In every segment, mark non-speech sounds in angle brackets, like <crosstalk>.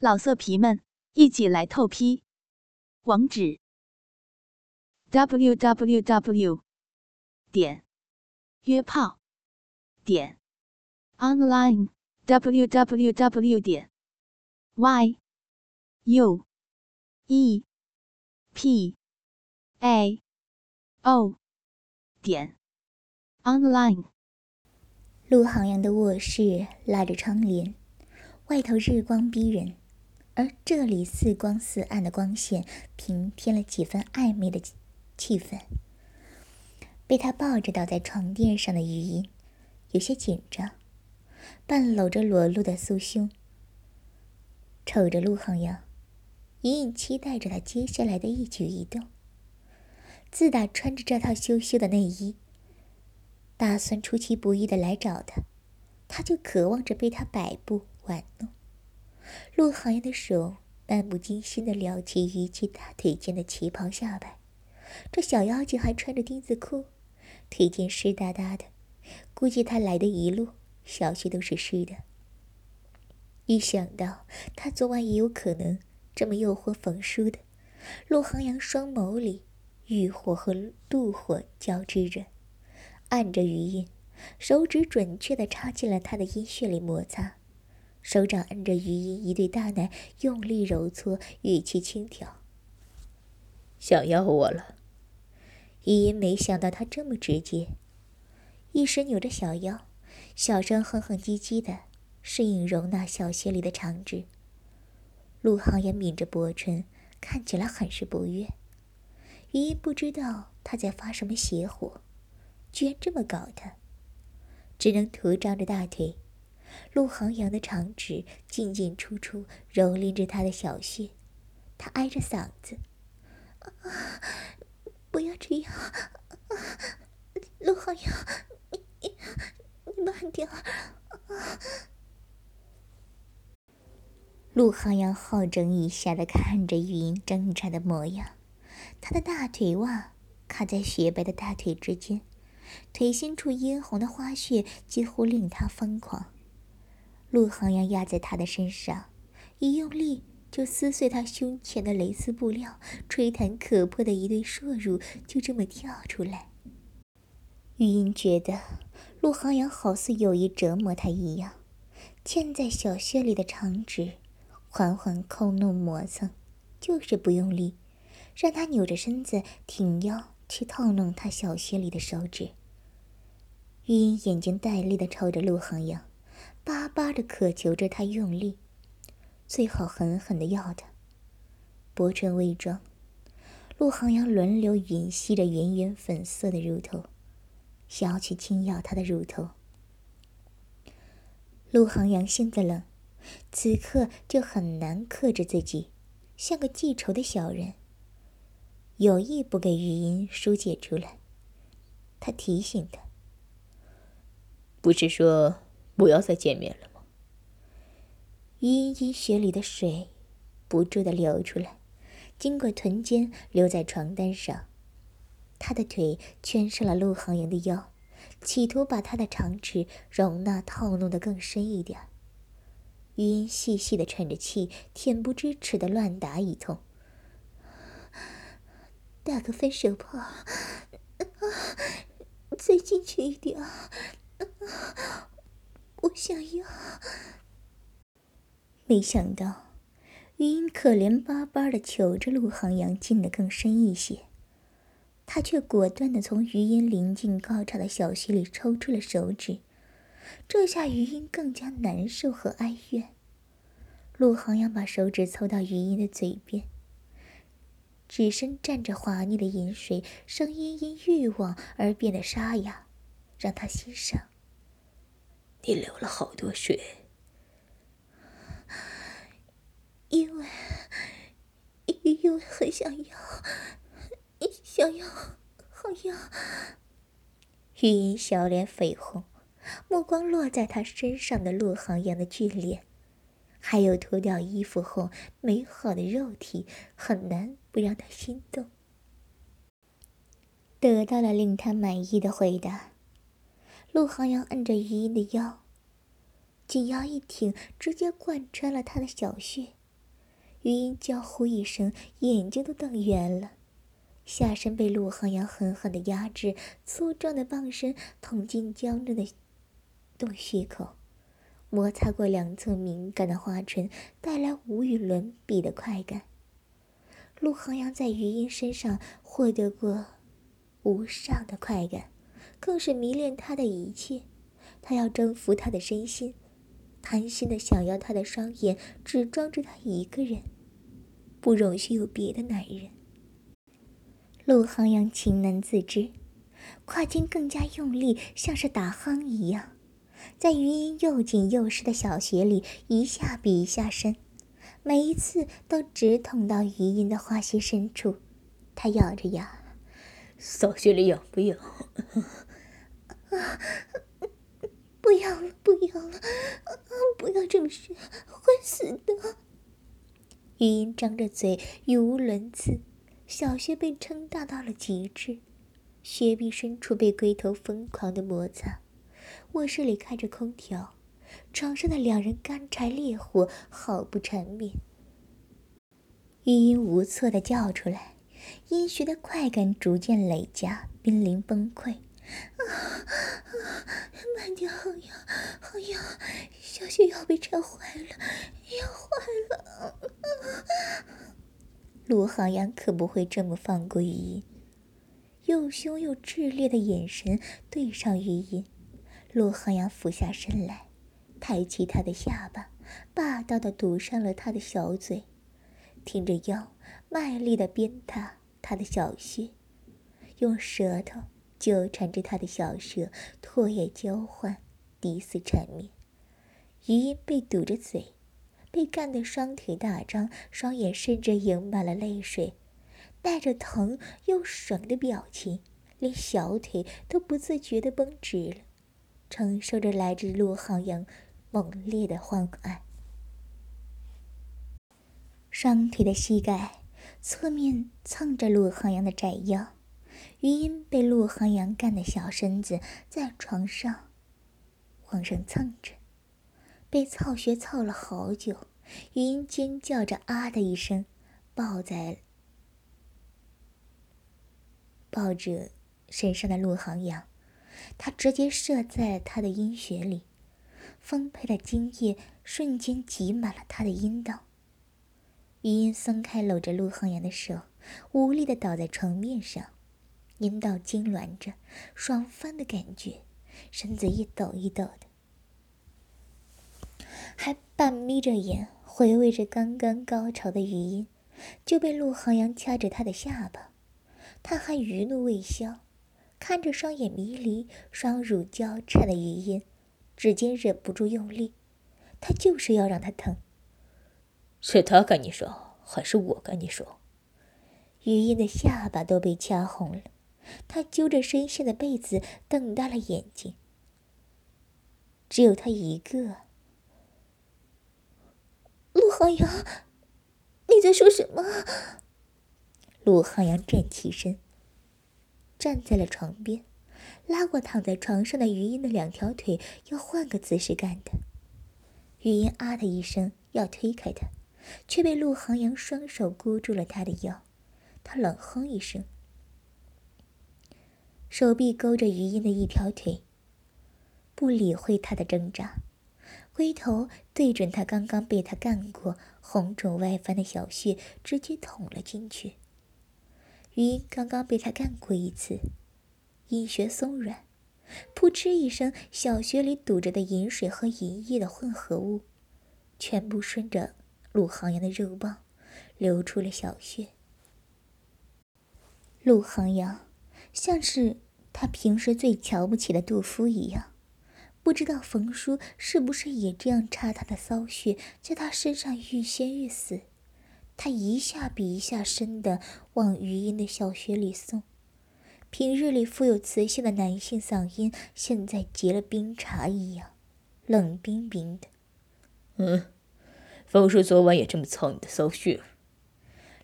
老色皮们，一起来透批！网址：w w w 点约炮点 online w w w 点 y u e p a o 点 online。陆航阳的卧室拉着窗帘，外头日光逼人。而这里似光似暗的光线，平添了几分暧昧的气氛。被他抱着倒在床垫上的余音，有些紧张，半搂着裸露的酥胸，瞅着陆恒阳，隐隐期待着他接下来的一举一动。自打穿着这套羞羞的内衣，打算出其不意的来找他，他就渴望着被他摆布玩弄。陆航阳的手漫不经心地撩起于其大腿间的旗袍下摆，这小妖精还穿着丁字裤，腿间湿哒哒的，估计她来的一路小穴都是湿的。一想到他昨晚也有可能这么诱惑冯叔的，陆航阳双眸里欲火和妒火交织着，按着余音，手指准确地插进了他的阴穴里摩擦。手掌按着余音一对大奶，用力揉搓，语气轻佻：“想要我了。”余音没想到他这么直接，一时扭着小腰，小声哼哼唧唧的，适应容纳小穴里的长指。陆航也抿着薄唇，看起来很是不悦。余音不知道他在发什么邪火，居然这么搞他，只能徒张着大腿。陆航阳的长指进进出出蹂躏着他的小穴，他挨着嗓子：“不要这样，陆航阳，你你你慢点儿。”陆航阳好整以暇的看着玉英挣扎的模样，他的大腿袜卡在雪白的大腿之间，腿心处殷红的花穴几乎令他疯狂。陆航阳压在他的身上，一用力就撕碎他胸前的蕾丝布料，吹弹可破的一对硕乳就这么跳出来。玉英觉得陆航阳好似有意折磨她一样，嵌在小穴里的长指缓缓抠弄磨蹭，就是不用力，让他扭着身子挺腰去套弄他小穴里的手指。玉英眼睛带泪的瞅着陆航阳。巴巴的渴求着他用力，最好狠狠的要他。薄唇微张，陆航阳轮流吮吸着圆圆粉色的乳头，想要去轻咬他的乳头。陆航阳性子冷，此刻就很难克制自己，像个记仇的小人，有意不给语音疏解出来。他提醒他：“不是说……”不要再见面了吗？阴阴血里的水不住的流出来，经过臀间流在床单上。他的腿圈上了陆航阳的腰，企图把他的长指容纳套弄的更深一点。余音细细的喘着气，恬不知耻的乱打一通。打个分手炮，再进去一点。我想要，没想到余音可怜巴巴的求着陆航阳进得更深一些，他却果断的从余音临近高潮的小穴里抽出了手指，这下余音更加难受和哀怨。陆航阳把手指凑到余音的嘴边，指身蘸着滑腻的饮水，声音因欲望而变得沙哑，让他欣赏。你流了好多水，因为因为很想要，想要，好要。玉音小脸绯红，目光落在他身上的陆航阳的俊脸，还有脱掉衣服后美好的肉体，很难不让他心动。得到了令他满意的回答。陆航阳按着余音的腰，紧腰一挺，直接贯穿了他的小穴，余音娇呼一声，眼睛都瞪圆了。下身被陆航阳狠狠的压制，粗壮的棒身捅进娇嫩的洞穴口，摩擦过两侧敏感的花唇，带来无与伦比的快感。陆航阳在余音身上获得过无上的快感，更是迷恋他的一切。他要征服他的身心，贪心的想要他的双眼只装着他一个人，不容许有别的男人。陆航阳情难自知，胯筋更加用力，像是打夯一样，在余音又紧又湿的小穴里一下比一下深。每一次都直捅到余音的花心深处，他咬着牙：“小穴里痒不痒？”“ <laughs> 啊，不要了，不要了，不要这么深，会死的。”余音张着嘴，语无伦次，小穴被撑大到了极致，穴壁深处被龟头疯狂的摩擦。卧室里开着空调。床上的两人干柴烈火，好不缠绵。余音无措的叫出来，阴穴的快感逐渐累加，濒临崩溃。啊啊！慢点，好痒，好痒！小雪要被插坏了，要坏了！陆航阳可不会这么放过余音，又凶又炽烈的眼神对上余音。陆航阳俯下身来。抬起他的下巴，霸道的堵上了他的小嘴，挺着腰，卖力的鞭打他的小穴，用舌头纠缠着他的小舌，唾液交换，抵死缠绵。余音被堵着嘴，被干得双腿大张，双眼甚至盈满了泪水，带着疼又爽的表情，连小腿都不自觉的绷直了，承受着来自陆浩阳。猛烈的欢爱，双腿的膝盖侧面蹭着陆浩阳的窄腰，余音被陆恒阳干的小身子在床上往上蹭着，被操穴操了好久，余音尖叫着啊的一声，抱在抱着身上的陆恒阳，他直接射在他的阴穴里。丰沛的精液瞬间挤满了他的阴道。余音松开搂着陆恒阳的手，无力的倒在床面上，阴道痉挛着，爽翻的感觉，身子一抖一抖的，还半眯着眼回味着刚刚高潮的余音，就被陆航阳掐着他的下巴，他还余怒未消，看着双眼迷离、双乳交叉的余音。指尖忍不住用力，他就是要让他疼。是他跟你说，还是我跟你说？余音的下巴都被掐红了，他揪着身下的被子，瞪大了眼睛。只有他一个。陆航阳，你在说什么？陆航阳站起身，站在了床边。拉过躺在床上的余音的两条腿，要换个姿势干的。余音啊的一声要推开他，却被陆航阳双手箍住了他的腰。他冷哼一声，手臂勾着余音的一条腿，不理会他的挣扎，回头对准他刚刚被他干过、红肿外翻的小穴，直接捅了进去。余音刚刚被他干过一次。阴穴松软，扑哧一声，小穴里堵着的饮水和银液的混合物，全部顺着陆航阳的肉棒流出了小穴。陆航阳像是他平时最瞧不起的杜夫一样，不知道冯叔是不是也这样插他的骚穴，在他身上欲仙欲死。他一下比一下深的往余音的小穴里送。平日里富有磁性的男性嗓音，现在结了冰碴一样，冷冰冰的。嗯，冯叔昨晚也这么操你的骚穴？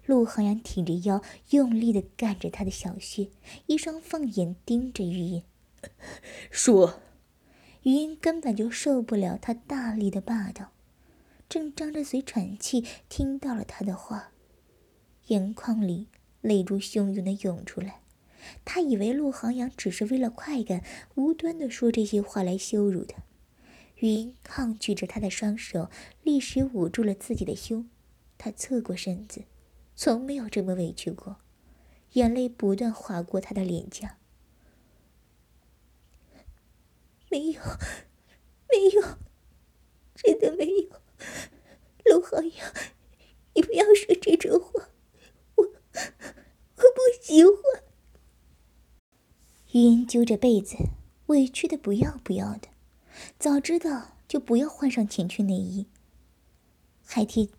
陆航阳挺着腰，用力的干着他的小穴，一双凤眼盯着余音。说，余音根本就受不了他大力的霸道，正张着嘴喘气，听到了他的话，眼眶里泪珠汹涌的涌出来。他以为陆航阳只是为了快感，无端的说这些话来羞辱他。余音抗拒着他的双手，立时捂住了自己的胸。他侧过身子，从没有这么委屈过，眼泪不断划过他的脸颊。没有，没有，真的没有。陆航阳，你不要说这种话，我我不喜欢。云揪着被子，委屈的不要不要的。早知道就不要换上情趣内衣，还替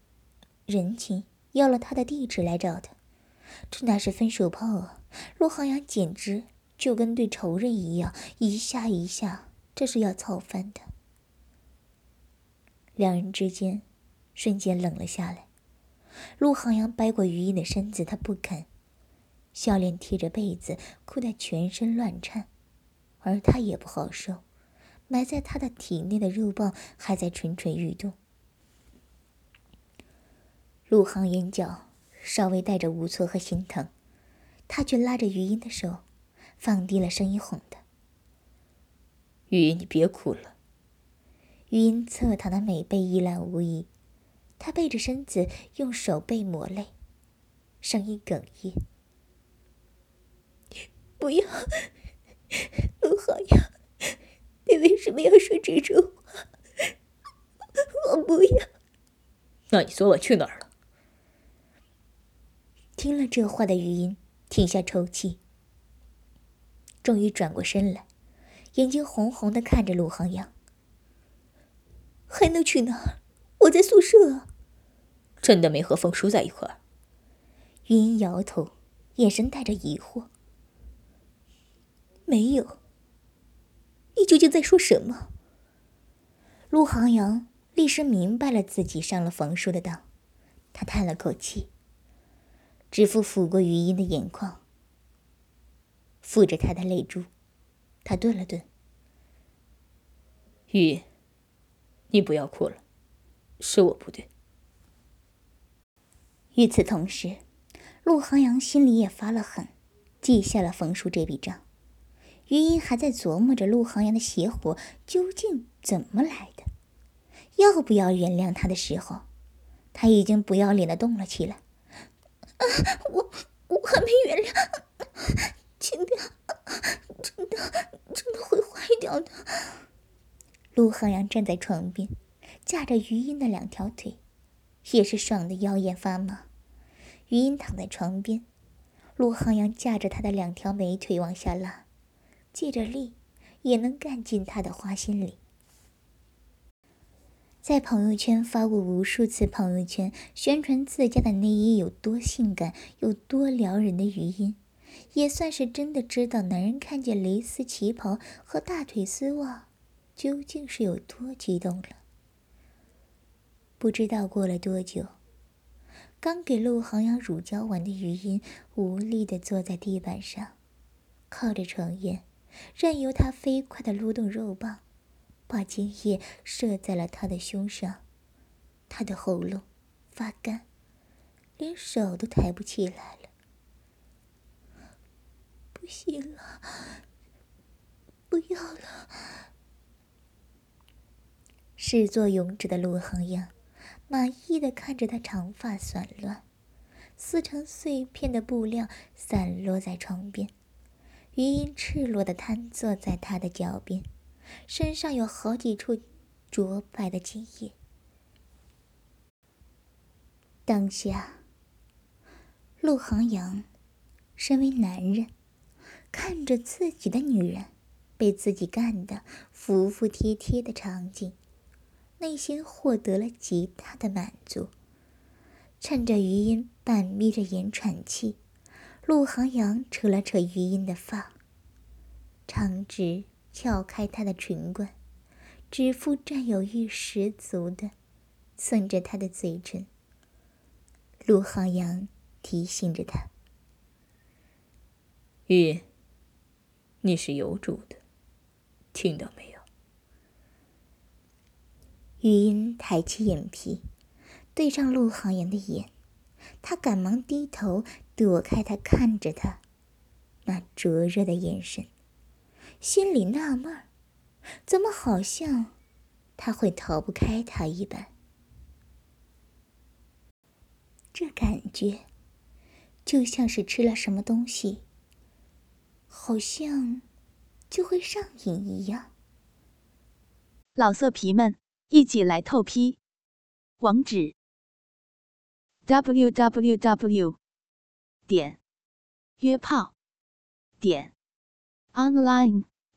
人情要了他的地址来找他，这哪是分手炮啊！陆航阳简直就跟对仇人一样，一下一下，这是要操翻的。两人之间瞬间冷了下来。陆航阳掰过余音的身子，他不肯。笑脸贴着被子，哭得全身乱颤，而他也不好受，埋在他的体内的肉棒还在蠢蠢欲动。陆航眼角稍微带着无措和心疼，他却拉着余音的手，放低了声音哄她：“余音，你别哭了。”余音侧躺的美背一览无遗，她背着身子，用手背抹泪，声音哽咽。不要，陆浩阳，你为什么要说这种话？我不要。那你昨晚去哪儿了？听了这话的余音停下抽泣，终于转过身来，眼睛红红的看着陆航阳。还能去哪儿？我在宿舍。真的没和风叔在一块儿？余音摇头，眼神带着疑惑。没有。你究竟在说什么？陆航阳立时明白了自己上了冯叔的当，他叹了口气，指腹抚过余音的眼眶，抚着她的泪珠。他顿了顿，雨，你不要哭了，是我不对。与此同时，陆航阳心里也发了狠，记下了冯叔这笔账。余音还在琢磨着陆航阳的邪火究竟怎么来的，要不要原谅他的时候，他已经不要脸的动了起来。啊，我我还没原谅，轻点，真的真的会坏掉的。陆航阳站在床边，架着余音的两条腿，也是爽的腰眼发麻。余音躺在床边，陆航阳架着他的两条美腿往下拉。借着力，也能干进他的花心里。在朋友圈发过无数次朋友圈宣传自家的内衣有多性感、有多撩人的余音，也算是真的知道男人看见蕾丝旗袍和大腿丝袜，究竟是有多激动了。不知道过了多久，刚给陆航阳乳胶完的余音无力的坐在地板上，靠着床沿。任由他飞快的撸动肉棒，把精液射在了他的胸上，他的喉咙发干，连手都抬不起来了。不行了，不要了！始作俑者的陆恒阳满意的看着他长发散乱，撕成碎片的布料散落在床边。余音赤裸的瘫坐在他的脚边，身上有好几处灼白的精液。当下，陆航阳身为男人，看着自己的女人被自己干的服服帖帖的场景，内心获得了极大的满足。趁着余音半眯着眼喘气。陆航阳扯了扯余音的发，长直撬开她的唇冠，指腹占有欲十足的蹭着她的嘴唇。陆航阳提醒着他：“玉，你是有主的，听到没有？”玉音抬起眼皮，对上陆航言的眼，他赶忙低头躲开他看着他那灼热的眼神，心里纳闷儿，怎么好像他会逃不开他一般？这感觉就像是吃了什么东西，好像就会上瘾一样。老色皮们，一起来透批！网址：w w w 点约炮点 online